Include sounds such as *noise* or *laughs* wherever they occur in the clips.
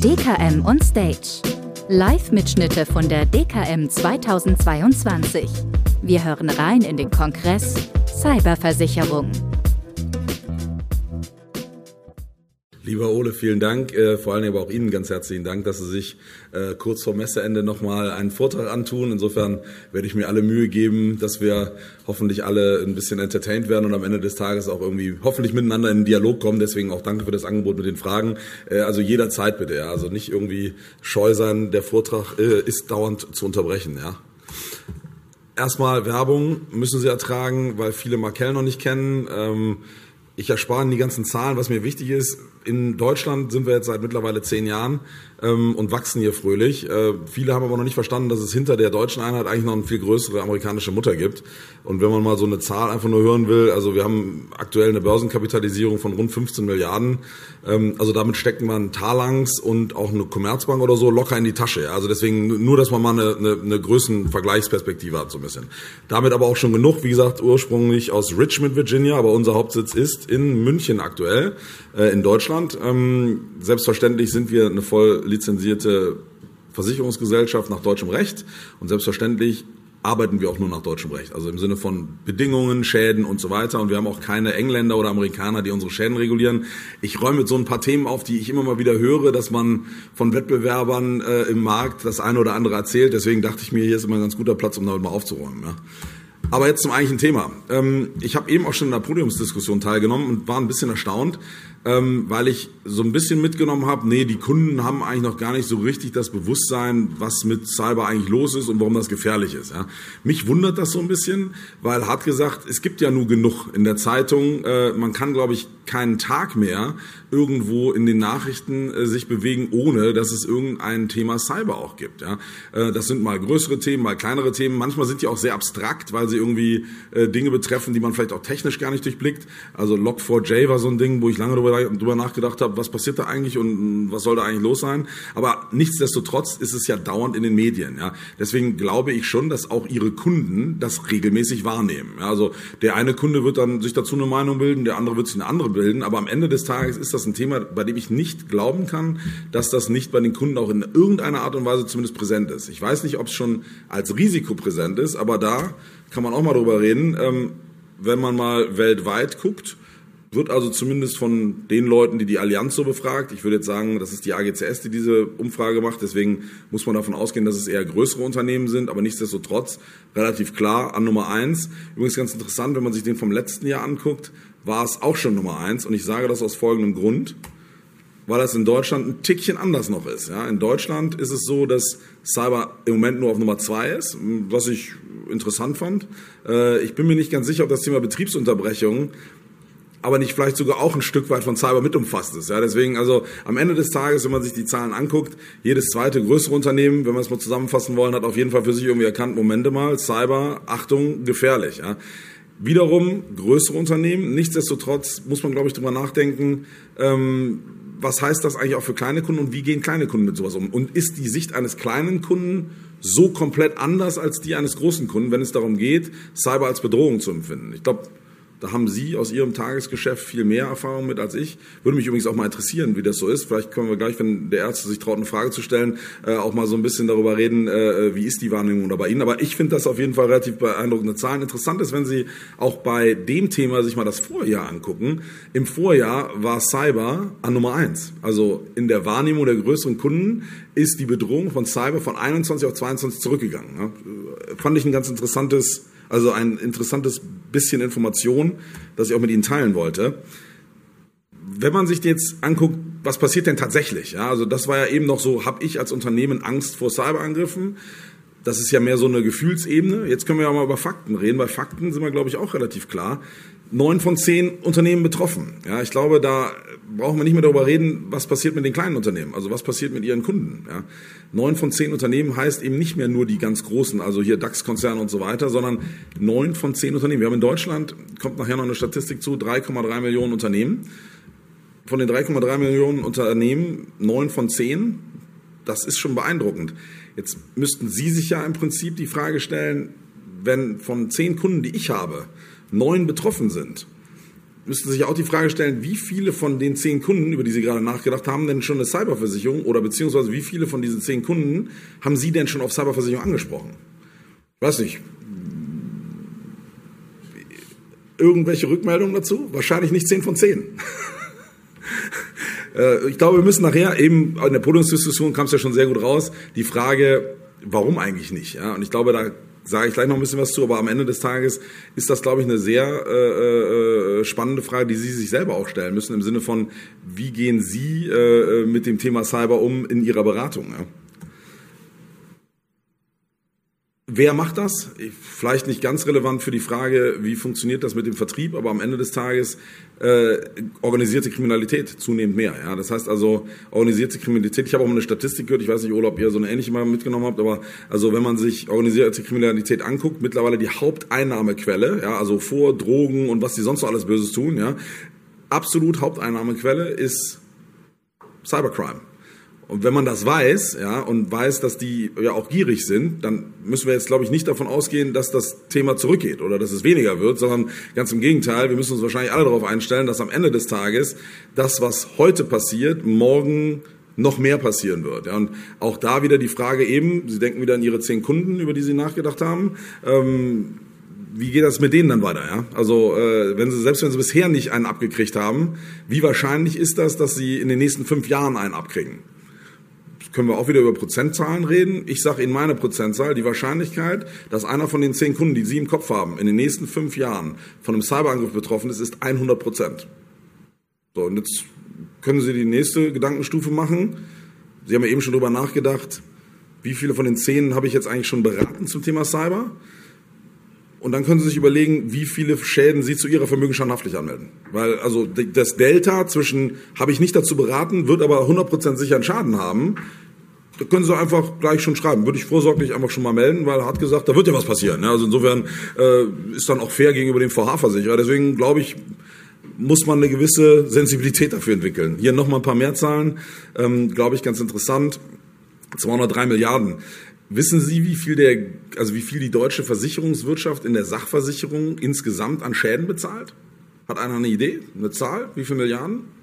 DKM on Stage. Live-Mitschnitte von der DKM 2022. Wir hören rein in den Kongress Cyberversicherung. Lieber Ole, vielen Dank. Äh, vor allem aber auch Ihnen ganz herzlichen Dank, dass Sie sich äh, kurz vor Messeende nochmal einen Vortrag antun. Insofern werde ich mir alle Mühe geben, dass wir hoffentlich alle ein bisschen entertained werden und am Ende des Tages auch irgendwie hoffentlich miteinander in den Dialog kommen. Deswegen auch danke für das Angebot mit den Fragen. Äh, also jederzeit bitte, ja. Also nicht irgendwie scheu sein. Der Vortrag ist dauernd zu unterbrechen, ja. Erstmal Werbung müssen Sie ertragen, weil viele Markel noch nicht kennen. Ähm, ich erspare Ihnen die ganzen Zahlen. Was mir wichtig ist, in Deutschland sind wir jetzt seit mittlerweile zehn Jahren ähm, und wachsen hier fröhlich. Äh, viele haben aber noch nicht verstanden, dass es hinter der deutschen Einheit eigentlich noch eine viel größere amerikanische Mutter gibt. Und wenn man mal so eine Zahl einfach nur hören will, also wir haben aktuell eine Börsenkapitalisierung von rund 15 Milliarden. Ähm, also damit steckt man Talangs und auch eine Commerzbank oder so locker in die Tasche. Ja? Also deswegen nur, dass man mal eine, eine, eine Größenvergleichsperspektive hat so ein bisschen. Damit aber auch schon genug. Wie gesagt, ursprünglich aus Richmond, Virginia, aber unser Hauptsitz ist in München aktuell, äh, in Deutschland. Ähm, selbstverständlich sind wir eine voll lizenzierte Versicherungsgesellschaft nach deutschem Recht und selbstverständlich arbeiten wir auch nur nach deutschem Recht. Also im Sinne von Bedingungen, Schäden und so weiter. Und wir haben auch keine Engländer oder Amerikaner, die unsere Schäden regulieren. Ich räume mit so ein paar Themen auf, die ich immer mal wieder höre, dass man von Wettbewerbern äh, im Markt das eine oder andere erzählt. Deswegen dachte ich mir, hier ist immer ein ganz guter Platz, um damit mal aufzuräumen. Ja. Aber jetzt zum eigentlichen Thema. Ähm, ich habe eben auch schon in der Podiumsdiskussion teilgenommen und war ein bisschen erstaunt, ähm, weil ich so ein bisschen mitgenommen habe, nee, die Kunden haben eigentlich noch gar nicht so richtig das Bewusstsein, was mit Cyber eigentlich los ist und warum das gefährlich ist. Ja. Mich wundert das so ein bisschen, weil hart gesagt, es gibt ja nur genug in der Zeitung. Äh, man kann, glaube ich, keinen Tag mehr irgendwo in den Nachrichten äh, sich bewegen, ohne dass es irgendein Thema Cyber auch gibt. Ja. Äh, das sind mal größere Themen, mal kleinere Themen. Manchmal sind die auch sehr abstrakt, weil sie irgendwie äh, Dinge betreffen, die man vielleicht auch technisch gar nicht durchblickt. Also Log4j war so ein Ding, wo ich lange darüber drüber nachgedacht habe, was passiert da eigentlich und was soll da eigentlich los sein. Aber nichtsdestotrotz ist es ja dauernd in den Medien. Ja. Deswegen glaube ich schon, dass auch ihre Kunden das regelmäßig wahrnehmen. Ja, also der eine Kunde wird dann sich dazu eine Meinung bilden, der andere wird sich eine andere bilden. Aber am Ende des Tages ist das ein Thema, bei dem ich nicht glauben kann, dass das nicht bei den Kunden auch in irgendeiner Art und Weise zumindest präsent ist. Ich weiß nicht, ob es schon als Risiko präsent ist, aber da kann man auch mal drüber reden. Ähm, wenn man mal weltweit guckt, wird also zumindest von den Leuten, die die Allianz so befragt, ich würde jetzt sagen, das ist die AGCS, die diese Umfrage macht, deswegen muss man davon ausgehen, dass es eher größere Unternehmen sind, aber nichtsdestotrotz relativ klar an Nummer eins. Übrigens ganz interessant, wenn man sich den vom letzten Jahr anguckt, war es auch schon Nummer eins und ich sage das aus folgendem Grund, weil das in Deutschland ein Tickchen anders noch ist. Ja, in Deutschland ist es so, dass Cyber im Moment nur auf Nummer zwei ist, was ich interessant fand. Äh, ich bin mir nicht ganz sicher, ob das Thema Betriebsunterbrechung aber nicht vielleicht sogar auch ein Stück weit von Cyber mit umfasst ist. Ja, deswegen, also am Ende des Tages, wenn man sich die Zahlen anguckt, jedes zweite größere Unternehmen, wenn wir es mal zusammenfassen wollen, hat auf jeden Fall für sich irgendwie erkannt, Momente mal, Cyber, Achtung, gefährlich. Ja. Wiederum größere Unternehmen, nichtsdestotrotz muss man, glaube ich, drüber nachdenken, ähm, was heißt das eigentlich auch für kleine Kunden und wie gehen kleine Kunden mit sowas um? Und ist die Sicht eines kleinen Kunden so komplett anders als die eines großen Kunden, wenn es darum geht, Cyber als Bedrohung zu empfinden? Ich glaube, da haben Sie aus Ihrem Tagesgeschäft viel mehr Erfahrung mit als ich. Würde mich übrigens auch mal interessieren, wie das so ist. Vielleicht können wir gleich, wenn der Ärzte sich traut, eine Frage zu stellen, äh, auch mal so ein bisschen darüber reden, äh, wie ist die Wahrnehmung da bei Ihnen. Aber ich finde das auf jeden Fall relativ beeindruckende Zahlen. Interessant ist, wenn Sie auch bei dem Thema sich mal das Vorjahr angucken. Im Vorjahr war Cyber an Nummer eins. Also in der Wahrnehmung der größeren Kunden ist die Bedrohung von Cyber von 21 auf 22 zurückgegangen. Ja, fand ich ein ganz interessantes also ein interessantes bisschen Information, das ich auch mit Ihnen teilen wollte. Wenn man sich jetzt anguckt, was passiert denn tatsächlich? Ja, also das war ja eben noch so, habe ich als Unternehmen Angst vor Cyberangriffen? Das ist ja mehr so eine Gefühlsebene. Jetzt können wir ja mal über Fakten reden. Bei Fakten sind wir, glaube ich, auch relativ klar. Neun von zehn Unternehmen betroffen. Ja, ich glaube, da brauchen wir nicht mehr darüber reden, was passiert mit den kleinen Unternehmen. Also was passiert mit ihren Kunden. Ja. Neun von zehn Unternehmen heißt eben nicht mehr nur die ganz großen, also hier DAX-Konzerne und so weiter, sondern neun von zehn Unternehmen. Wir haben in Deutschland, kommt nachher noch eine Statistik zu, 3,3 Millionen Unternehmen. Von den 3,3 Millionen Unternehmen, neun von zehn, das ist schon beeindruckend. Jetzt müssten Sie sich ja im Prinzip die Frage stellen, wenn von zehn Kunden, die ich habe, neun betroffen sind, müssten sich auch die Frage stellen, wie viele von den zehn Kunden, über die Sie gerade nachgedacht haben, denn schon eine Cyberversicherung oder beziehungsweise wie viele von diesen zehn Kunden haben Sie denn schon auf Cyberversicherung angesprochen? Ich weiß nicht. Irgendwelche Rückmeldungen dazu? Wahrscheinlich nicht zehn von zehn. *laughs* Äh, ich glaube, wir müssen nachher eben, in der Podiumsdiskussion kam es ja schon sehr gut raus, die Frage, warum eigentlich nicht? Und ich glaube, da sage ich gleich noch ein bisschen was zu, aber am Ende des Tages ist das, glaube ich, eine sehr äh, äh, spannende Frage, die Sie sich selber auch stellen müssen, im Sinne von, wie gehen Sie äh, mit dem Thema Cyber um in Ihrer Beratung? Ja? Wer macht das? Vielleicht nicht ganz relevant für die Frage, wie funktioniert das mit dem Vertrieb, aber am Ende des Tages äh, organisierte Kriminalität zunehmend mehr. Ja? Das heißt also organisierte Kriminalität. Ich habe auch mal eine Statistik gehört. Ich weiß nicht, Ola, ob ihr so eine ähnliche mal mitgenommen habt, aber also wenn man sich organisierte Kriminalität anguckt, mittlerweile die Haupteinnahmequelle, ja, also vor Drogen und was die sonst so alles Böses tun, ja, absolut Haupteinnahmequelle ist Cybercrime. Und wenn man das weiß, ja, und weiß, dass die ja auch gierig sind, dann müssen wir jetzt, glaube ich, nicht davon ausgehen, dass das Thema zurückgeht oder dass es weniger wird, sondern ganz im Gegenteil, wir müssen uns wahrscheinlich alle darauf einstellen, dass am Ende des Tages das, was heute passiert, morgen noch mehr passieren wird. Ja, und auch da wieder die Frage eben, Sie denken wieder an Ihre zehn Kunden, über die Sie nachgedacht haben. Ähm, wie geht das mit denen dann weiter? Ja? Also äh, wenn sie selbst wenn sie bisher nicht einen abgekriegt haben, wie wahrscheinlich ist das, dass sie in den nächsten fünf Jahren einen abkriegen? Können wir auch wieder über Prozentzahlen reden. Ich sage Ihnen meine Prozentzahl, die Wahrscheinlichkeit, dass einer von den zehn Kunden, die Sie im Kopf haben, in den nächsten fünf Jahren von einem Cyberangriff betroffen ist, ist 100 Prozent. So, und jetzt können Sie die nächste Gedankenstufe machen. Sie haben ja eben schon darüber nachgedacht, wie viele von den zehn habe ich jetzt eigentlich schon beraten zum Thema Cyber? Und dann können Sie sich überlegen, wie viele Schäden Sie zu Ihrer vermögensschadenhaftlich anmelden. Weil also das Delta zwischen habe ich nicht dazu beraten, wird aber 100% sicher einen Schaden haben, da können Sie einfach gleich schon schreiben. Würde ich vorsorglich einfach schon mal melden, weil er hat gesagt, da wird ja was passieren. Also insofern äh, ist dann auch fair gegenüber dem VH-Versicherer. Deswegen glaube ich, muss man eine gewisse Sensibilität dafür entwickeln. Hier nochmal ein paar mehr Zahlen, ähm, glaube ich, ganz interessant. 203 Milliarden. Wissen Sie, wie viel der, also wie viel die deutsche Versicherungswirtschaft in der Sachversicherung insgesamt an Schäden bezahlt? Hat einer eine Idee? Eine Zahl? Wie viele Milliarden?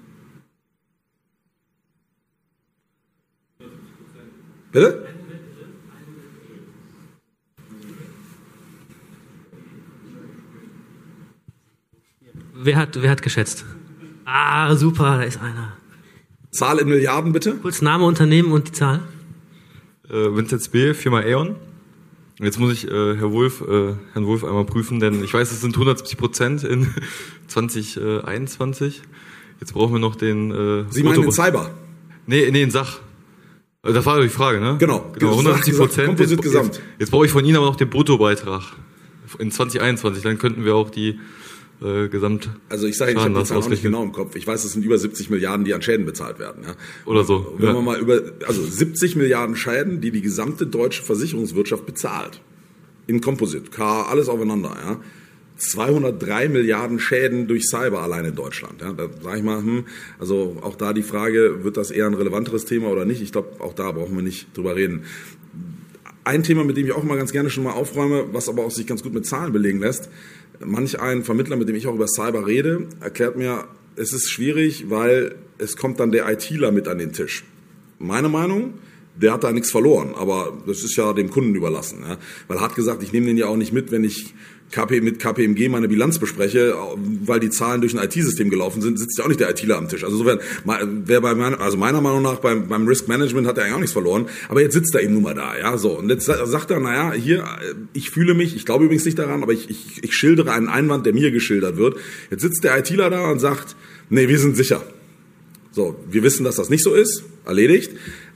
Bitte? Wer hat, wer hat geschätzt? Ah, super, da ist einer. Zahl in Milliarden bitte? Kurz Name, Unternehmen und die Zahl. Äh, Vincent B., Firma Aeon. Jetzt muss ich äh, Herr Wolf, äh, Herrn Wolf einmal prüfen, denn ich weiß, es sind 170 Prozent in *laughs* 2021. Jetzt brauchen wir noch den. Äh, Sie meinen den Cyber? Nee, nee, in Sach. Also das war die Frage, ne? Genau. genau 170 Prozent. Jetzt, jetzt, jetzt brauche ich von Ihnen aber noch den Bruttobeitrag in 2021. Dann könnten wir auch die äh, Gesamt. Also ich sage, ich habe die Zahl auch nicht genau im Kopf. Ich weiß, es sind über 70 Milliarden, die an Schäden bezahlt werden. Ja. Oder so. Wenn ja. man mal über, also 70 Milliarden Schäden, die die gesamte deutsche Versicherungswirtschaft bezahlt. In Composite, K, alles aufeinander. Ja. 203 Milliarden Schäden durch Cyber allein in Deutschland. Ja, da sage ich mal, hm, also auch da die Frage, wird das eher ein relevanteres Thema oder nicht? Ich glaube, auch da brauchen wir nicht drüber reden. Ein Thema, mit dem ich auch mal ganz gerne schon mal aufräume, was aber auch sich ganz gut mit Zahlen belegen lässt. Manch ein Vermittler, mit dem ich auch über Cyber rede, erklärt mir, es ist schwierig, weil es kommt dann der ITler mit an den Tisch. Meine Meinung, der hat da nichts verloren, aber das ist ja dem Kunden überlassen. Ja? Weil er hat gesagt, ich nehme den ja auch nicht mit, wenn ich KP, mit KPMG meine Bilanz bespreche, weil die Zahlen durch ein IT-System gelaufen sind, sitzt ja auch nicht der ITler am Tisch. Also insofern, wer bei meiner, also meiner Meinung nach beim, beim Risk Management hat er eigentlich auch nichts verloren, aber jetzt sitzt er eben nun mal da, ja, so. Und jetzt sagt er, naja, hier, ich fühle mich, ich glaube übrigens nicht daran, aber ich, ich, ich schildere einen Einwand, der mir geschildert wird. Jetzt sitzt der ITler da und sagt, nee, wir sind sicher. So, wir wissen, dass das nicht so ist, erledigt.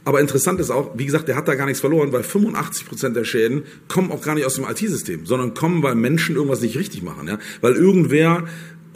Aber interessant ist auch, wie gesagt, der hat da gar nichts verloren, weil 85 Prozent der Schäden kommen auch gar nicht aus dem IT-System, sondern kommen, weil Menschen irgendwas nicht richtig machen. Ja? Weil irgendwer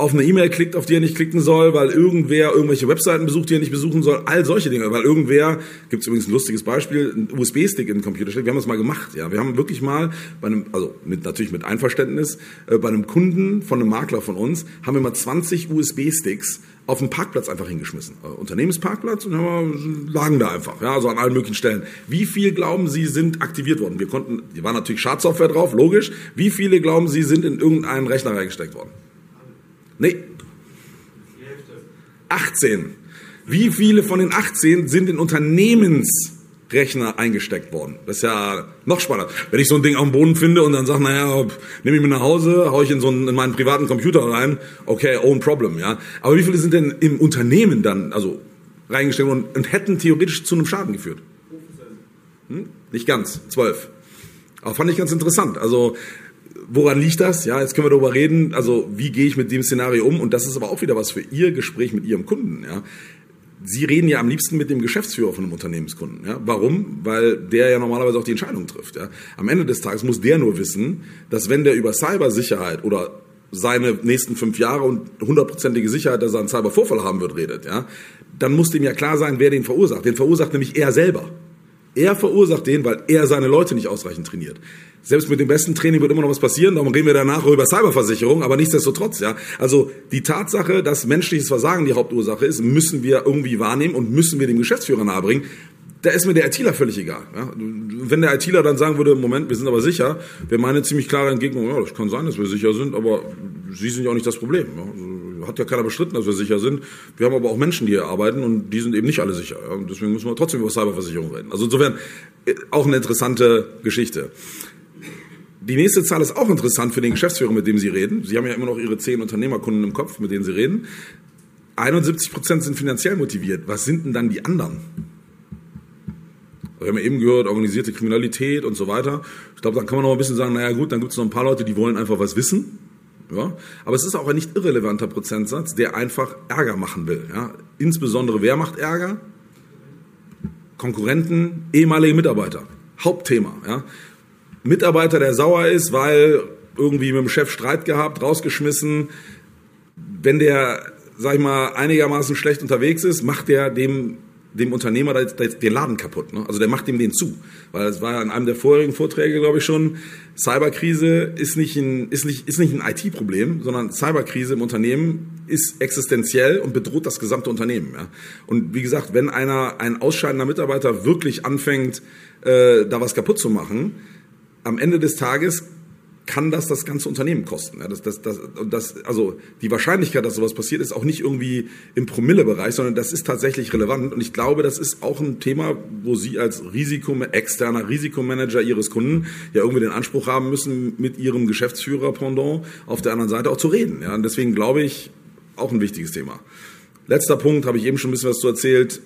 auf eine E-Mail klickt, auf die er nicht klicken soll, weil irgendwer irgendwelche Webseiten besucht, die er nicht besuchen soll, all solche Dinge, weil irgendwer, gibt es übrigens ein lustiges Beispiel, ein USB-Stick in den Computer steckt, wir haben das mal gemacht, ja, wir haben wirklich mal bei einem, also mit, natürlich mit Einverständnis, äh, bei einem Kunden von einem Makler von uns, haben wir mal 20 USB-Sticks auf den Parkplatz einfach hingeschmissen. Äh, Unternehmensparkplatz und haben lagen da einfach, ja, also an allen möglichen Stellen. Wie viel glauben Sie sind aktiviert worden? Wir konnten, hier war natürlich Schadsoftware drauf, logisch. Wie viele glauben Sie sind in irgendeinen Rechner reingesteckt worden? Nee. 18. Wie viele von den 18 sind in Unternehmensrechner eingesteckt worden? Das ist ja noch spannender. Wenn ich so ein Ding auf dem Boden finde und dann sage, naja, nehme ich mir nach Hause, haue ich in so einen, in meinen privaten Computer rein, okay, own problem, ja. Aber wie viele sind denn im Unternehmen dann, also reingestellt und, und hätten theoretisch zu einem Schaden geführt? Hm? Nicht ganz, zwölf. Aber fand ich ganz interessant. Also woran liegt das? Ja, jetzt können wir darüber reden. Also wie gehe ich mit dem Szenario um? Und das ist aber auch wieder was für Ihr Gespräch mit Ihrem Kunden. Ja. Sie reden ja am liebsten mit dem Geschäftsführer von einem Unternehmenskunden. Ja? Warum? Weil der ja normalerweise auch die Entscheidung trifft. Ja? Am Ende des Tages muss der nur wissen, dass wenn der über Cybersicherheit oder seine nächsten fünf Jahre und hundertprozentige Sicherheit, dass er einen Cybervorfall haben wird, redet, ja, dann muss dem ja klar sein, wer den verursacht. Den verursacht nämlich er selber. Er verursacht den, weil er seine Leute nicht ausreichend trainiert. Selbst mit dem besten Training wird immer noch was passieren, darum reden wir danach über Cyberversicherung, aber nichtsdestotrotz, ja. Also die Tatsache, dass menschliches Versagen die Hauptursache ist, müssen wir irgendwie wahrnehmen und müssen wir dem Geschäftsführer nahebringen. Da ist mir der ITler völlig egal. Ja. Wenn der ITler dann sagen würde, Moment, wir sind aber sicher, wäre meine ziemlich klare Entgegnung, ja, das kann sein, dass wir sicher sind, aber Sie sind ja auch nicht das Problem. Ja. Also, hat ja keiner bestritten, dass wir sicher sind. Wir haben aber auch Menschen, die hier arbeiten und die sind eben nicht alle sicher. Ja. Deswegen müssen wir trotzdem über Cyberversicherung reden. Also insofern äh, auch eine interessante Geschichte. Die nächste Zahl ist auch interessant für den Geschäftsführer, mit dem Sie reden. Sie haben ja immer noch Ihre zehn Unternehmerkunden im Kopf, mit denen Sie reden. 71 Prozent sind finanziell motiviert. Was sind denn dann die anderen? Wir haben ja eben gehört, organisierte Kriminalität und so weiter. Ich glaube, dann kann man noch ein bisschen sagen, naja gut, dann gibt es noch ein paar Leute, die wollen einfach was wissen. Ja? Aber es ist auch ein nicht irrelevanter Prozentsatz, der einfach Ärger machen will. Ja? Insbesondere, wer macht Ärger? Konkurrenten, ehemalige Mitarbeiter. Hauptthema. Ja? Mitarbeiter, der sauer ist, weil irgendwie mit dem Chef Streit gehabt, rausgeschmissen. Wenn der, sag ich mal, einigermaßen schlecht unterwegs ist, macht der dem dem Unternehmer den Laden kaputt. Ne? Also der macht ihm den zu. Weil es war ja in einem der vorherigen Vorträge, glaube ich schon, Cyberkrise ist nicht ein, ist nicht, ist nicht ein IT-Problem, sondern Cyberkrise im Unternehmen ist existenziell und bedroht das gesamte Unternehmen. Ja? Und wie gesagt, wenn einer, ein ausscheidender Mitarbeiter wirklich anfängt, äh, da was kaputt zu machen, am Ende des Tages kann das das ganze Unternehmen kosten. Ja, das, das, das, das, also die Wahrscheinlichkeit, dass sowas passiert, ist auch nicht irgendwie im Promillebereich, sondern das ist tatsächlich relevant. Und ich glaube, das ist auch ein Thema, wo Sie als Risiko, externer Risikomanager Ihres Kunden ja irgendwie den Anspruch haben müssen, mit Ihrem Geschäftsführer Pendant auf der anderen Seite auch zu reden. Ja, und deswegen glaube ich, auch ein wichtiges Thema. Letzter Punkt, habe ich eben schon ein bisschen was zu erzählt.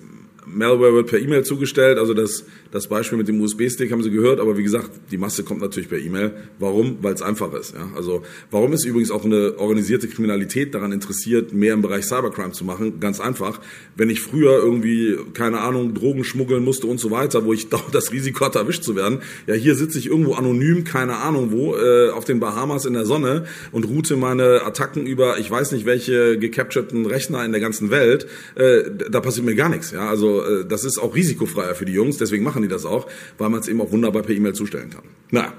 Malware wird per E-Mail zugestellt, also das, das Beispiel mit dem USB-Stick haben Sie gehört, aber wie gesagt, die Masse kommt natürlich per E-Mail. Warum? Weil es einfach ist. Ja? Also warum ist übrigens auch eine organisierte Kriminalität daran interessiert, mehr im Bereich Cybercrime zu machen? Ganz einfach. Wenn ich früher irgendwie, keine Ahnung, Drogen schmuggeln musste und so weiter, wo ich *laughs* das Risiko hatte, erwischt zu werden, ja, hier sitze ich irgendwo anonym, keine Ahnung wo, äh, auf den Bahamas in der Sonne und route meine Attacken über, ich weiß nicht welche gecapturten Rechner in der ganzen Welt, äh, da passiert mir gar nichts. Ja? Also äh, das ist auch risikofreier für die Jungs, deswegen machen die das auch, weil man es eben auch wunderbar per E-Mail zustellen kann. Na,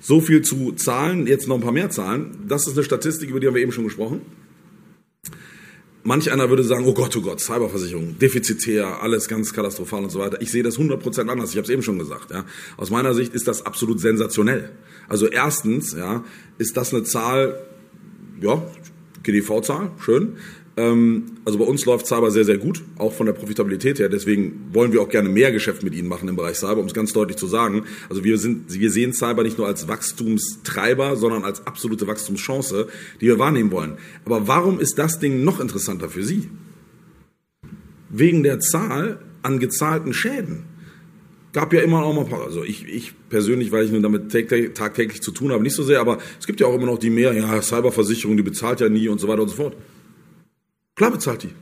so viel zu Zahlen, jetzt noch ein paar mehr Zahlen. Das ist eine Statistik, über die haben wir eben schon gesprochen. Manch einer würde sagen, oh Gott, oh Gott, Cyberversicherung, defizitär, alles ganz katastrophal und so weiter. Ich sehe das 100% anders, ich habe es eben schon gesagt. Ja. Aus meiner Sicht ist das absolut sensationell. Also erstens ja, ist das eine Zahl, ja, GDV-Zahl, schön. Ähm, also bei uns läuft Cyber sehr, sehr gut, auch von der Profitabilität her. Deswegen wollen wir auch gerne mehr Geschäft mit Ihnen machen im Bereich Cyber, um es ganz deutlich zu sagen. Also wir, sind, wir sehen Cyber nicht nur als Wachstumstreiber, sondern als absolute Wachstumschance, die wir wahrnehmen wollen. Aber warum ist das Ding noch interessanter für Sie? Wegen der Zahl an gezahlten Schäden gab ja immer auch mal, also ich, ich persönlich, weil ich nur damit tagtäglich zu tun habe, nicht so sehr, aber es gibt ja auch immer noch die mehr, ja, Cyberversicherung, die bezahlt ja nie und so weiter und so fort. Klar bezahlt die.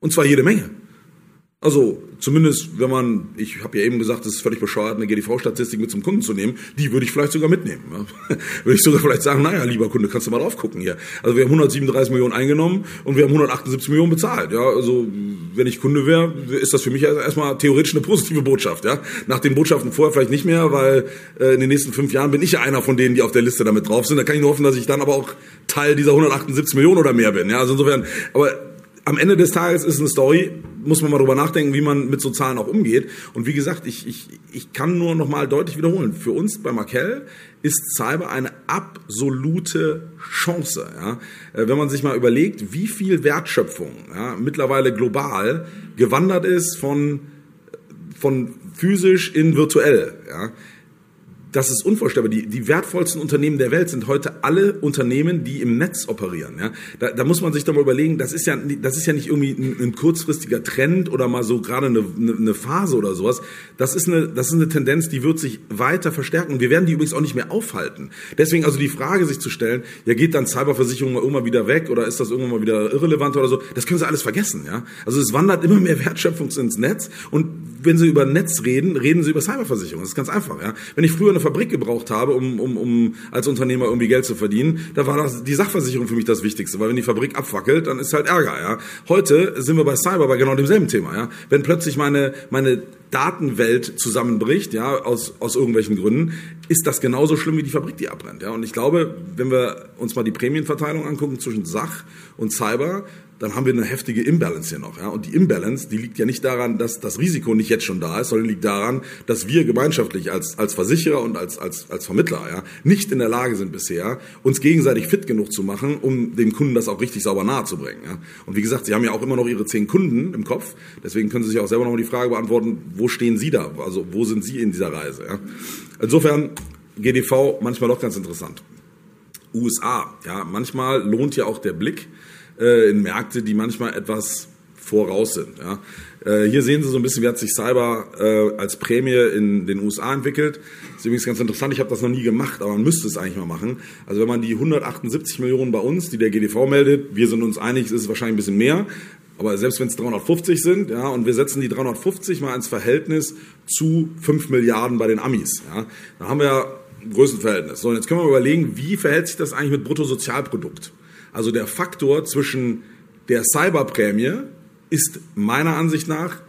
Und zwar jede Menge. Also zumindest, wenn man, ich habe ja eben gesagt, es ist völlig bescheuert, eine GDV-Statistik mit zum Kunden zu nehmen, die würde ich vielleicht sogar mitnehmen. Ja. *laughs* würde ich sogar vielleicht sagen, naja, lieber Kunde, kannst du mal drauf gucken hier. Also wir haben 137 Millionen eingenommen und wir haben 178 Millionen bezahlt. Ja. Also wenn ich Kunde wäre, ist das für mich erstmal theoretisch eine positive Botschaft. Ja. Nach den Botschaften vorher vielleicht nicht mehr, weil äh, in den nächsten fünf Jahren bin ich ja einer von denen, die auf der Liste damit drauf sind. Da kann ich nur hoffen, dass ich dann aber auch Teil dieser 178 Millionen oder mehr bin. Ja. Also insofern, aber am Ende des Tages ist eine Story, muss man mal drüber nachdenken, wie man mit so Zahlen auch umgeht. Und wie gesagt, ich, ich, ich kann nur noch mal deutlich wiederholen. Für uns bei Markel ist Cyber eine absolute Chance. Ja? Äh, wenn man sich mal überlegt, wie viel Wertschöpfung ja, mittlerweile global gewandert ist von, von physisch in virtuell. Ja? Das ist unvorstellbar. Die, die wertvollsten Unternehmen der Welt sind heute alle Unternehmen, die im Netz operieren. Ja? Da, da muss man sich doch mal überlegen, das ist ja, das ist ja nicht irgendwie ein, ein kurzfristiger Trend oder mal so gerade eine, eine, Phase oder sowas. Das ist, eine, das ist eine Tendenz, die wird sich weiter verstärken. Wir werden die übrigens auch nicht mehr aufhalten. Deswegen also die Frage sich zu stellen, ja geht dann Cyberversicherung mal irgendwann wieder weg oder ist das irgendwann mal wieder irrelevant oder so, das können Sie alles vergessen. Ja? Also es wandert immer mehr *laughs* Wertschöpfung ins Netz und wenn Sie über Netz reden, reden Sie über Cyberversicherung. Das ist ganz einfach. Ja? Wenn ich früher eine Fabrik gebraucht habe, um, um, um als Unternehmer irgendwie Geld zu verdienen, da war das, die Sachversicherung für mich das Wichtigste, weil wenn die Fabrik abfackelt, dann ist halt Ärger. Ja? Heute sind wir bei Cyber bei genau demselben Thema. Ja? Wenn plötzlich meine, meine Datenwelt zusammenbricht, ja, aus, aus irgendwelchen Gründen, ist das genauso schlimm wie die Fabrik, die abbrennt. Ja? Und ich glaube, wenn wir uns mal die Prämienverteilung angucken zwischen Sach und Cyber, dann haben wir eine heftige Imbalance hier noch. Ja? Und die Imbalance, die liegt ja nicht daran, dass das Risiko nicht jetzt schon da ist, sondern liegt daran, dass wir gemeinschaftlich als, als Versicherer und als, als, als Vermittler ja, nicht in der Lage sind bisher, uns gegenseitig fit genug zu machen, um dem Kunden das auch richtig sauber nahezubringen. Ja? Und wie gesagt, Sie haben ja auch immer noch Ihre zehn Kunden im Kopf, deswegen können Sie sich auch selber noch mal die Frage beantworten, wo stehen Sie da? Also wo sind Sie in dieser Reise? Ja? Insofern GDV manchmal doch ganz interessant. USA, ja, manchmal lohnt ja auch der Blick äh, in Märkte, die manchmal etwas voraus sind. Ja. Äh, hier sehen Sie so ein bisschen, wie hat sich Cyber äh, als Prämie in den USA entwickelt. Das ist übrigens ganz interessant, ich habe das noch nie gemacht, aber man müsste es eigentlich mal machen. Also wenn man die 178 Millionen bei uns, die der GDV meldet, wir sind uns einig, es ist wahrscheinlich ein bisschen mehr, aber selbst wenn es 350 sind, ja, und wir setzen die 350 mal ins Verhältnis zu 5 Milliarden bei den Amis, ja, dann haben wir ja ein Größenverhältnis. So, und jetzt können wir überlegen, wie verhält sich das eigentlich mit Bruttosozialprodukt? Also der Faktor zwischen der Cyberprämie ist meiner Ansicht nach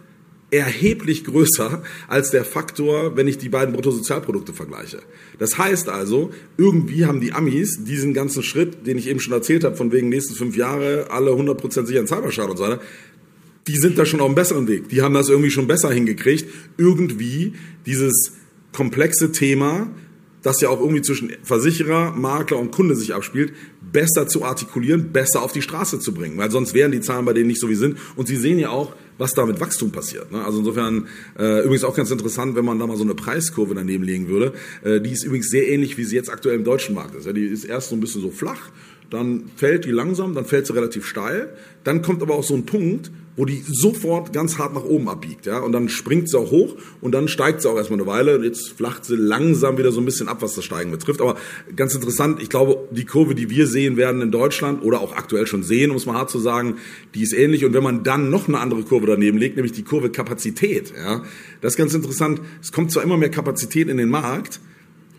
erheblich größer als der Faktor, wenn ich die beiden Bruttosozialprodukte vergleiche. Das heißt also, irgendwie haben die Amis diesen ganzen Schritt, den ich eben schon erzählt habe, von wegen nächsten fünf Jahre alle 100% sicheren Cyberschaden und so weiter, die sind da schon auf einem besseren Weg. Die haben das irgendwie schon besser hingekriegt, irgendwie dieses komplexe Thema das ja auch irgendwie zwischen Versicherer, Makler und Kunde sich abspielt, besser zu artikulieren, besser auf die Straße zu bringen. Weil sonst wären die Zahlen bei denen nicht so wie sind. Und Sie sehen ja auch, was da mit Wachstum passiert. Ne? Also insofern äh, übrigens auch ganz interessant, wenn man da mal so eine Preiskurve daneben legen würde. Äh, die ist übrigens sehr ähnlich, wie sie jetzt aktuell im deutschen Markt ist. Ja, die ist erst so ein bisschen so flach, dann fällt die langsam, dann fällt sie relativ steil. Dann kommt aber auch so ein Punkt, wo die sofort ganz hart nach oben abbiegt, ja, und dann springt sie auch hoch und dann steigt sie auch erstmal eine Weile und jetzt flacht sie langsam wieder so ein bisschen ab, was das Steigen betrifft. Aber ganz interessant, ich glaube, die Kurve, die wir sehen werden in Deutschland oder auch aktuell schon sehen, um es mal hart zu sagen, die ist ähnlich. Und wenn man dann noch eine andere Kurve daneben legt, nämlich die Kurve Kapazität, ja, das ist ganz interessant. Es kommt zwar immer mehr Kapazität in den Markt,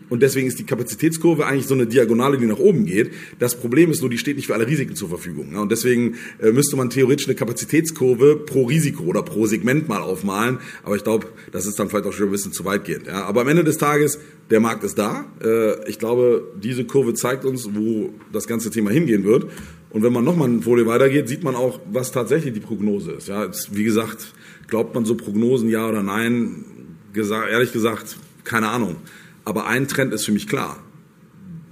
und deswegen ist die Kapazitätskurve eigentlich so eine Diagonale, die nach oben geht. Das Problem ist nur, die steht nicht für alle Risiken zur Verfügung. Und deswegen äh, müsste man theoretisch eine Kapazitätskurve pro Risiko oder pro Segment mal aufmalen. Aber ich glaube, das ist dann vielleicht auch schon ein bisschen zu weitgehend. Aber am Ende des Tages, der Markt ist da. Äh, ich glaube, diese Kurve zeigt uns, wo das ganze Thema hingehen wird. Und wenn man nochmal eine Folie weitergeht, sieht man auch, was tatsächlich die Prognose ist. Ja, wie gesagt, glaubt man so Prognosen ja oder nein? Ehrlich gesagt, keine Ahnung. Aber ein Trend ist für mich klar.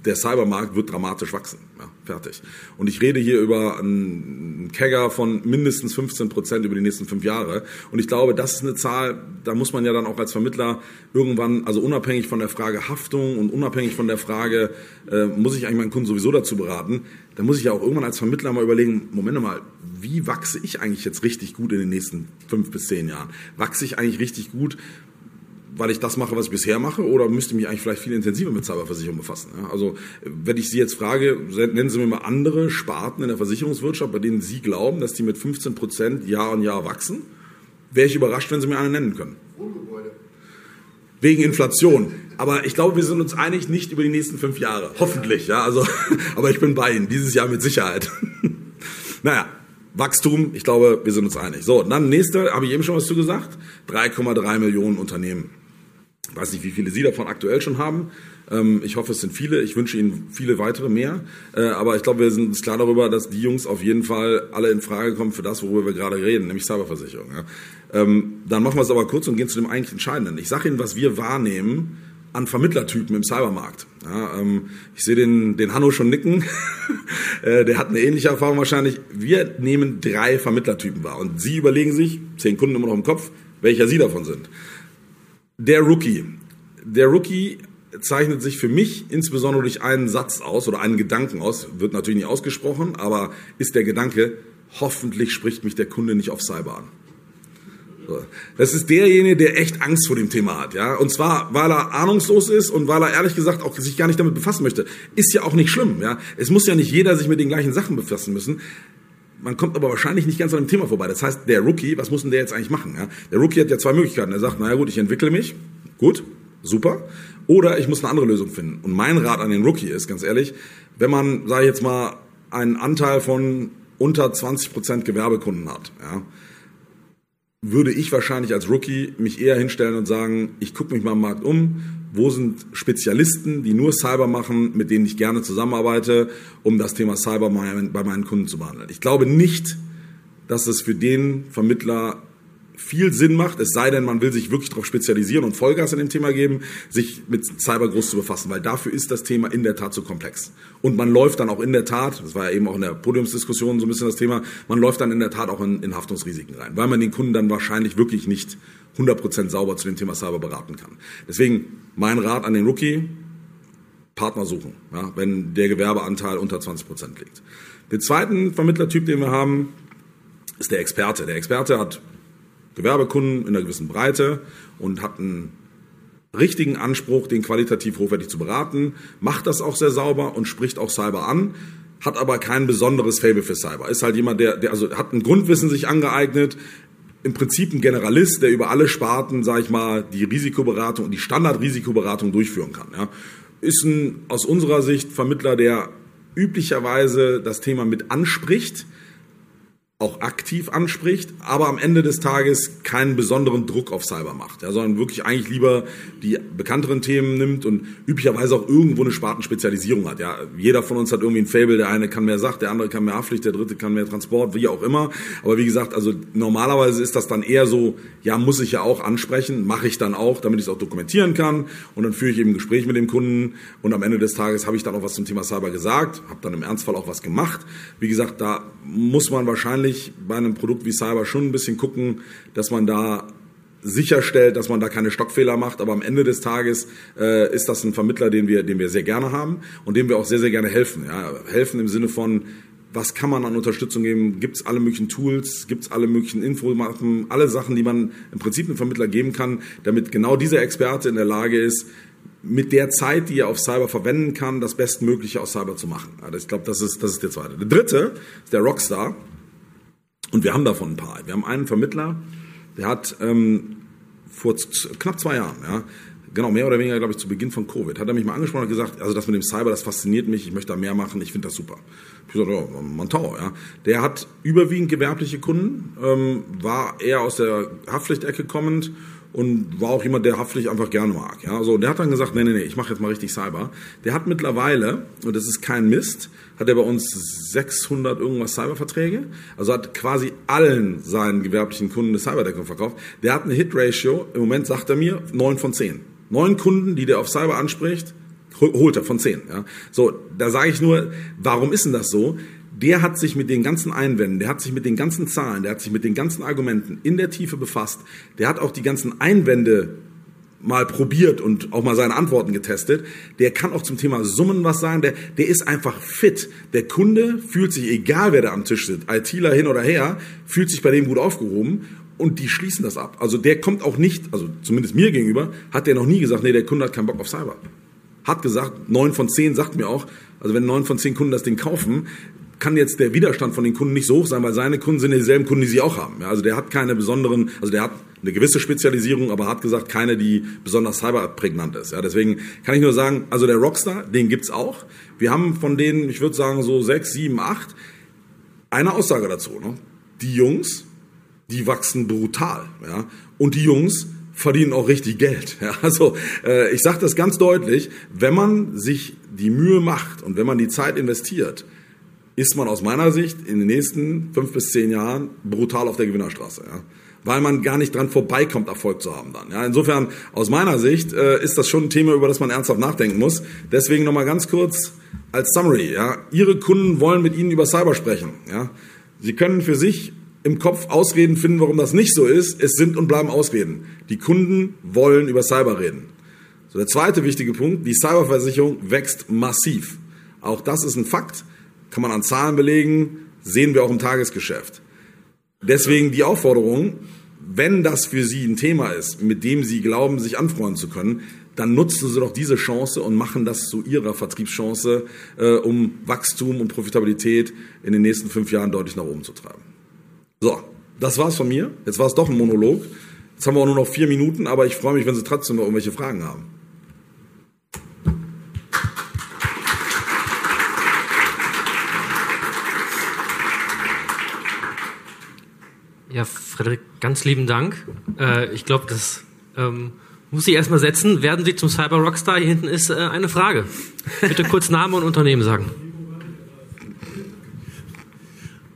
Der Cybermarkt wird dramatisch wachsen. Ja, fertig. Und ich rede hier über einen Kegger von mindestens 15 Prozent über die nächsten fünf Jahre. Und ich glaube, das ist eine Zahl, da muss man ja dann auch als Vermittler irgendwann, also unabhängig von der Frage Haftung und unabhängig von der Frage, äh, muss ich eigentlich meinen Kunden sowieso dazu beraten, da muss ich ja auch irgendwann als Vermittler mal überlegen, Moment mal, wie wachse ich eigentlich jetzt richtig gut in den nächsten fünf bis zehn Jahren? Wachse ich eigentlich richtig gut weil ich das mache, was ich bisher mache, oder müsste ich mich eigentlich vielleicht viel intensiver mit Cyberversicherung befassen? Ja? Also wenn ich Sie jetzt frage, nennen Sie mir mal andere Sparten in der Versicherungswirtschaft, bei denen Sie glauben, dass die mit 15 Prozent Jahr an Jahr wachsen, wäre ich überrascht, wenn Sie mir eine nennen können. Wohngebäude. Wegen Inflation. Aber ich glaube, wir sind uns einig, nicht über die nächsten fünf Jahre. Hoffentlich, ja. Also, *laughs* aber ich bin bei Ihnen, dieses Jahr mit Sicherheit. *laughs* naja, Wachstum, ich glaube, wir sind uns einig. So, dann nächste, habe ich eben schon was zu gesagt, 3,3 Millionen Unternehmen. Ich weiß nicht, wie viele Sie davon aktuell schon haben. Ähm, ich hoffe, es sind viele. Ich wünsche Ihnen viele weitere mehr. Äh, aber ich glaube, wir sind uns klar darüber, dass die Jungs auf jeden Fall alle in Frage kommen für das, worüber wir gerade reden, nämlich Cyberversicherung. Ähm, dann machen wir es aber kurz und gehen zu dem eigentlich Entscheidenden. Ich sage Ihnen, was wir wahrnehmen an Vermittlertypen im Cybermarkt. Ähm, ich sehe den, den Hanno schon nicken. *laughs* äh, der hat eine ähnliche Erfahrung wahrscheinlich. Wir nehmen drei Vermittlertypen wahr und Sie überlegen sich, zehn Kunden immer noch im Kopf, welcher Sie davon sind. Der Rookie. Der Rookie zeichnet sich für mich insbesondere durch einen Satz aus oder einen Gedanken aus, wird natürlich nicht ausgesprochen, aber ist der Gedanke, hoffentlich spricht mich der Kunde nicht auf Cyber an. Das ist derjenige, der echt Angst vor dem Thema hat, ja. Und zwar, weil er ahnungslos ist und weil er ehrlich gesagt auch sich gar nicht damit befassen möchte. Ist ja auch nicht schlimm, ja. Es muss ja nicht jeder sich mit den gleichen Sachen befassen müssen. Man kommt aber wahrscheinlich nicht ganz an dem Thema vorbei. Das heißt, der Rookie, was muss denn der jetzt eigentlich machen? Ja? Der Rookie hat ja zwei Möglichkeiten. Er sagt, naja gut, ich entwickle mich, gut, super. Oder ich muss eine andere Lösung finden. Und mein Rat an den Rookie ist, ganz ehrlich, wenn man, sage ich jetzt mal, einen Anteil von unter 20 Prozent Gewerbekunden hat, ja, würde ich wahrscheinlich als Rookie mich eher hinstellen und sagen, ich gucke mich mal am Markt um, wo sind Spezialisten, die nur Cyber machen, mit denen ich gerne zusammenarbeite, um das Thema Cyber bei meinen Kunden zu behandeln. Ich glaube nicht, dass es für den Vermittler viel Sinn macht, es sei denn, man will sich wirklich darauf spezialisieren und Vollgas in dem Thema geben, sich mit Cyber groß zu befassen, weil dafür ist das Thema in der Tat zu komplex. Und man läuft dann auch in der Tat, das war ja eben auch in der Podiumsdiskussion so ein bisschen das Thema, man läuft dann in der Tat auch in, in Haftungsrisiken rein, weil man den Kunden dann wahrscheinlich wirklich nicht 100% sauber zu dem Thema Cyber beraten kann. Deswegen mein Rat an den Rookie, Partner suchen, ja, wenn der Gewerbeanteil unter 20% liegt. Den zweiten Vermittlertyp, den wir haben, ist der Experte. Der Experte hat Gewerbekunden in einer gewissen Breite und hat einen richtigen Anspruch, den qualitativ hochwertig zu beraten, macht das auch sehr sauber und spricht auch Cyber an, hat aber kein besonderes Fable für Cyber. Ist halt jemand, der, der also hat ein Grundwissen sich angeeignet, im Prinzip ein Generalist, der über alle Sparten, sage ich mal, die Risikoberatung und die Standardrisikoberatung durchführen kann. Ja. Ist ein aus unserer Sicht Vermittler, der üblicherweise das Thema mit anspricht, auch aktiv anspricht, aber am Ende des Tages keinen besonderen Druck auf Cyber macht, ja, sondern wirklich eigentlich lieber die bekannteren Themen nimmt und üblicherweise auch irgendwo eine Spartenspezialisierung hat. Ja, jeder von uns hat irgendwie ein Fable, der eine kann mehr Sacht, der andere kann mehr Haftpflicht, der dritte kann mehr Transport, wie auch immer. Aber wie gesagt, also normalerweise ist das dann eher so, ja, muss ich ja auch ansprechen, mache ich dann auch, damit ich es auch dokumentieren kann und dann führe ich eben ein Gespräch mit dem Kunden und am Ende des Tages habe ich dann auch was zum Thema Cyber gesagt, habe dann im Ernstfall auch was gemacht. Wie gesagt, da muss man wahrscheinlich wahrscheinlich bei einem Produkt wie Cyber schon ein bisschen gucken, dass man da sicherstellt, dass man da keine Stockfehler macht. Aber am Ende des Tages äh, ist das ein Vermittler, den wir, den wir sehr gerne haben und dem wir auch sehr, sehr gerne helfen. Ja, helfen im Sinne von, was kann man an Unterstützung geben? Gibt es alle möglichen Tools? Gibt es alle möglichen Infomappen? Alle Sachen, die man im Prinzip einem Vermittler geben kann, damit genau dieser Experte in der Lage ist, mit der Zeit, die er auf Cyber verwenden kann, das Bestmögliche aus Cyber zu machen. Also ich glaube, das ist, das ist der zweite. Der dritte ist der Rockstar. Und wir haben davon ein paar. Wir haben einen Vermittler, der hat ähm, vor knapp zwei Jahren, ja, genau, mehr oder weniger, glaube ich, zu Beginn von Covid, hat er mich mal angesprochen und gesagt, also das mit dem Cyber, das fasziniert mich, ich möchte da mehr machen, ich finde das super. Ich gesagt, ja, Montau, ja. Der hat überwiegend gewerbliche Kunden, ähm, war eher aus der Haftpflichtecke kommend und war auch jemand, der Haftpflicht einfach gerne mag. Ja, so, der hat dann gesagt, nee, nee, nee, ich mache jetzt mal richtig Cyber. Der hat mittlerweile, und das ist kein Mist, hat er bei uns 600 irgendwas Cyberverträge, also hat quasi allen seinen gewerblichen Kunden eine Cyberdeckung verkauft. Der hat eine Hit-Ratio, im Moment sagt er mir, 9 von 10. Neun Kunden, die der auf Cyber anspricht, holt er von 10. Ja. So, da sage ich nur, warum ist denn das so? Der hat sich mit den ganzen Einwänden, der hat sich mit den ganzen Zahlen, der hat sich mit den ganzen Argumenten in der Tiefe befasst, der hat auch die ganzen Einwände mal probiert und auch mal seine Antworten getestet. Der kann auch zum Thema Summen was sagen. Der, der ist einfach fit. Der Kunde fühlt sich, egal wer da am Tisch sitzt, ITler hin oder her, fühlt sich bei dem gut aufgehoben und die schließen das ab. Also der kommt auch nicht, also zumindest mir gegenüber, hat der noch nie gesagt, nee, der Kunde hat keinen Bock auf Cyber. Hat gesagt, neun von zehn sagt mir auch, also wenn neun von zehn Kunden das Ding kaufen, kann jetzt der Widerstand von den Kunden nicht so hoch sein, weil seine Kunden sind dieselben Kunden, die sie auch haben. Ja, also der hat keine besonderen, also der hat eine gewisse Spezialisierung, aber hat gesagt, keine, die besonders cyberprägnant ist. Ja, deswegen kann ich nur sagen, also der Rockstar, den gibt's auch. Wir haben von denen, ich würde sagen, so sechs, sieben, acht, eine Aussage dazu. Ne? Die Jungs, die wachsen brutal. Ja? Und die Jungs verdienen auch richtig Geld. Ja, also äh, ich sage das ganz deutlich, wenn man sich die Mühe macht und wenn man die Zeit investiert, ist man aus meiner Sicht in den nächsten fünf bis zehn Jahren brutal auf der Gewinnerstraße. Ja weil man gar nicht dran vorbeikommt, Erfolg zu haben dann. Ja, insofern, aus meiner Sicht, äh, ist das schon ein Thema, über das man ernsthaft nachdenken muss. Deswegen nochmal ganz kurz als Summary. Ja, Ihre Kunden wollen mit Ihnen über Cyber sprechen. Ja, Sie können für sich im Kopf Ausreden finden, warum das nicht so ist. Es sind und bleiben Ausreden. Die Kunden wollen über Cyber reden. So, der zweite wichtige Punkt, die Cyberversicherung wächst massiv. Auch das ist ein Fakt, kann man an Zahlen belegen, sehen wir auch im Tagesgeschäft. Deswegen die Aufforderung, wenn das für Sie ein Thema ist, mit dem Sie glauben, sich anfreunden zu können, dann nutzen Sie doch diese Chance und machen das zu Ihrer Vertriebschance, äh, um Wachstum und Profitabilität in den nächsten fünf Jahren deutlich nach oben zu treiben. So, das war's von mir. Jetzt war es doch ein Monolog. Jetzt haben wir auch nur noch vier Minuten, aber ich freue mich, wenn Sie trotzdem noch irgendwelche Fragen haben. Ja, Frederik, ganz lieben Dank. Äh, ich glaube, das ähm, muss ich erstmal setzen. Werden Sie zum Cyber Rockstar? Hier hinten ist äh, eine Frage. Bitte kurz Name und Unternehmen sagen.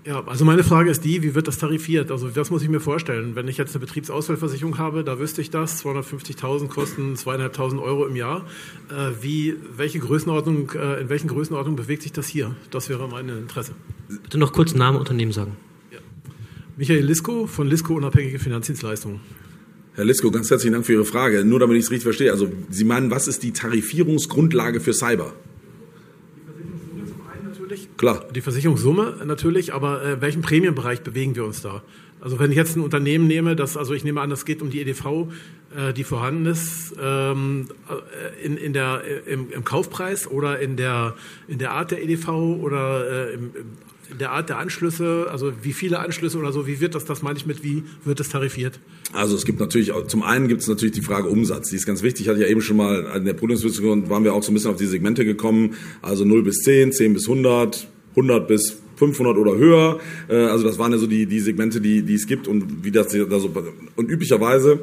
Ja, also meine Frage ist die, wie wird das tarifiert? Also das muss ich mir vorstellen. Wenn ich jetzt eine Betriebsausfallversicherung habe, da wüsste ich das, 250.000 kosten 2.500 Euro im Jahr. Äh, wie, welche Größenordnung, äh, in welchen Größenordnungen bewegt sich das hier? Das wäre mein Interesse. Bitte noch kurz Name und Unternehmen sagen. Michael Lisko von Lisko Unabhängige Finanzdienstleistungen. Herr Lisko, ganz herzlichen Dank für Ihre Frage. Nur damit ich es richtig verstehe. Also Sie meinen, was ist die Tarifierungsgrundlage für Cyber? Klar. Die Versicherungssumme natürlich, aber äh, welchen Prämienbereich bewegen wir uns da? Also wenn ich jetzt ein Unternehmen nehme, das, also ich nehme an, es geht um die EDV, äh, die vorhanden ist, ähm, äh, in, in der, im, im, Kaufpreis oder in der, in der Art der EDV oder äh, im, der Art der Anschlüsse, also wie viele Anschlüsse oder so, wie wird das, das meine ich mit, wie wird das tarifiert? Also es gibt natürlich, zum einen gibt es natürlich die Frage Umsatz, die ist ganz wichtig, hatte ja eben schon mal in der Prüfungsdiskussion, waren wir auch so ein bisschen auf die Segmente gekommen, also 0 bis 10, 10 bis 100, 100 bis 500 oder höher, äh, also das waren ja so die, die Segmente, die, die es gibt und wie das da so, und üblicherweise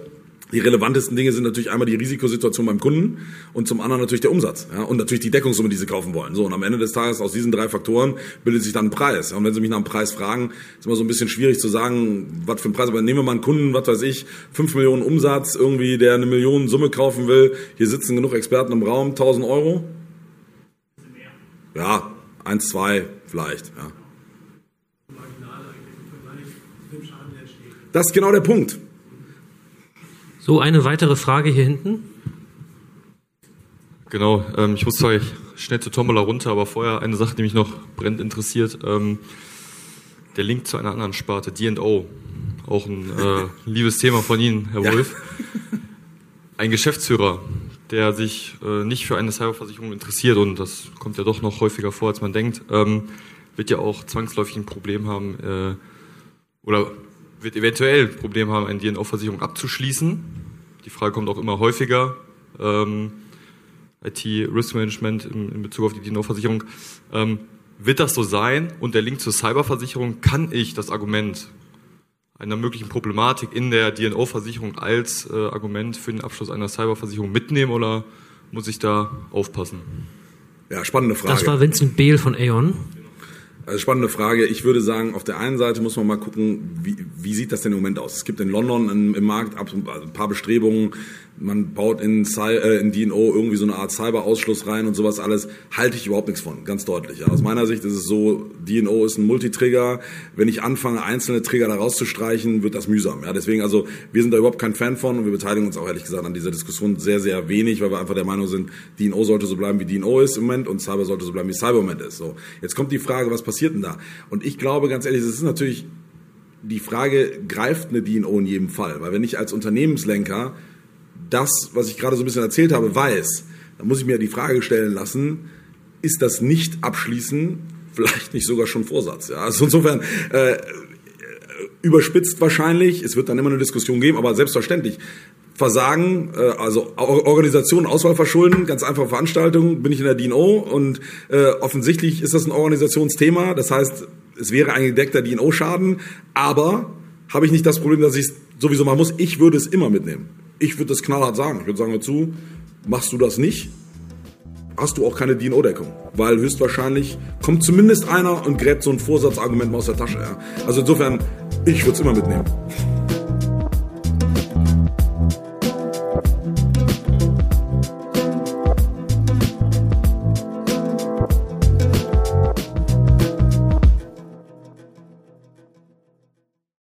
die relevantesten Dinge sind natürlich einmal die Risikosituation beim Kunden und zum anderen natürlich der Umsatz ja, und natürlich die Deckungssumme, die sie kaufen wollen. So und am Ende des Tages aus diesen drei Faktoren bildet sich dann ein Preis. Ja, und wenn Sie mich nach einem Preis fragen, ist immer so ein bisschen schwierig zu sagen, was für ein Preis. Aber nehmen wir mal einen Kunden, was weiß ich, fünf Millionen Umsatz, irgendwie der eine Million Summe kaufen will. Hier sitzen genug Experten im Raum, 1000 Euro. Ja, eins, zwei vielleicht. Ja. Das ist genau der Punkt. So, eine weitere Frage hier hinten. Genau, ähm, ich muss zwar schnell zur Tombola runter, aber vorher eine Sache, die mich noch brennend interessiert. Ähm, der Link zu einer anderen Sparte, D&O. Auch ein äh, *laughs* liebes Thema von Ihnen, Herr Wolf. Ja. Ein Geschäftsführer, der sich äh, nicht für eine Cyberversicherung interessiert, und das kommt ja doch noch häufiger vor, als man denkt, ähm, wird ja auch zwangsläufig ein Problem haben, äh, oder wird eventuell ein Problem haben, eine DNO-Versicherung abzuschließen. Die Frage kommt auch immer häufiger. Ähm, IT-Risk-Management in, in, Bezug auf die DNO-Versicherung. Ähm, wird das so sein? Und der Link zur Cyberversicherung, kann ich das Argument einer möglichen Problematik in der DNO-Versicherung als äh, Argument für den Abschluss einer Cyberversicherung mitnehmen oder muss ich da aufpassen? Ja, spannende Frage. Das war Vincent Behl von Aeon. Also spannende Frage. Ich würde sagen, auf der einen Seite muss man mal gucken, wie, wie sieht das denn im Moment aus? Es gibt in London im, im Markt ein paar Bestrebungen, man baut in, äh, in DNO irgendwie so eine Art Cyber-Ausschluss rein und sowas alles, halte ich überhaupt nichts von, ganz deutlich. Ja. Aus meiner Sicht ist es so, DNO ist ein Multitrigger. Wenn ich anfange, einzelne Trigger da rauszustreichen, wird das mühsam. Ja. Deswegen, also, wir sind da überhaupt kein Fan von und wir beteiligen uns auch ehrlich gesagt an dieser Diskussion sehr, sehr wenig, weil wir einfach der Meinung sind, DNO sollte so bleiben, wie DNO ist im Moment und Cyber sollte so bleiben, wie Cyber im Moment ist. So. Jetzt kommt die Frage, was passiert denn da? Und ich glaube, ganz ehrlich, es ist natürlich die Frage, greift eine DNO in jedem Fall? Weil wenn ich als Unternehmenslenker das, was ich gerade so ein bisschen erzählt habe, weiß, dann muss ich mir die Frage stellen lassen, ist das nicht abschließen vielleicht nicht sogar schon Vorsatz? Ja? Also insofern äh, überspitzt wahrscheinlich, es wird dann immer eine Diskussion geben, aber selbstverständlich. Versagen, äh, also Organisation, Auswahl verschulden, ganz einfache Veranstaltung, bin ich in der DNO und äh, offensichtlich ist das ein Organisationsthema, das heißt, es wäre ein gedeckter DNO-Schaden, aber habe ich nicht das Problem, dass ich es sowieso machen muss, ich würde es immer mitnehmen. Ich würde das knallhart sagen. Ich würde sagen, dazu, machst du das nicht, hast du auch keine DNO-Deckung. Weil höchstwahrscheinlich kommt zumindest einer und gräbt so ein Vorsatzargument mal aus der Tasche. Ja. Also insofern, ich würde es immer mitnehmen.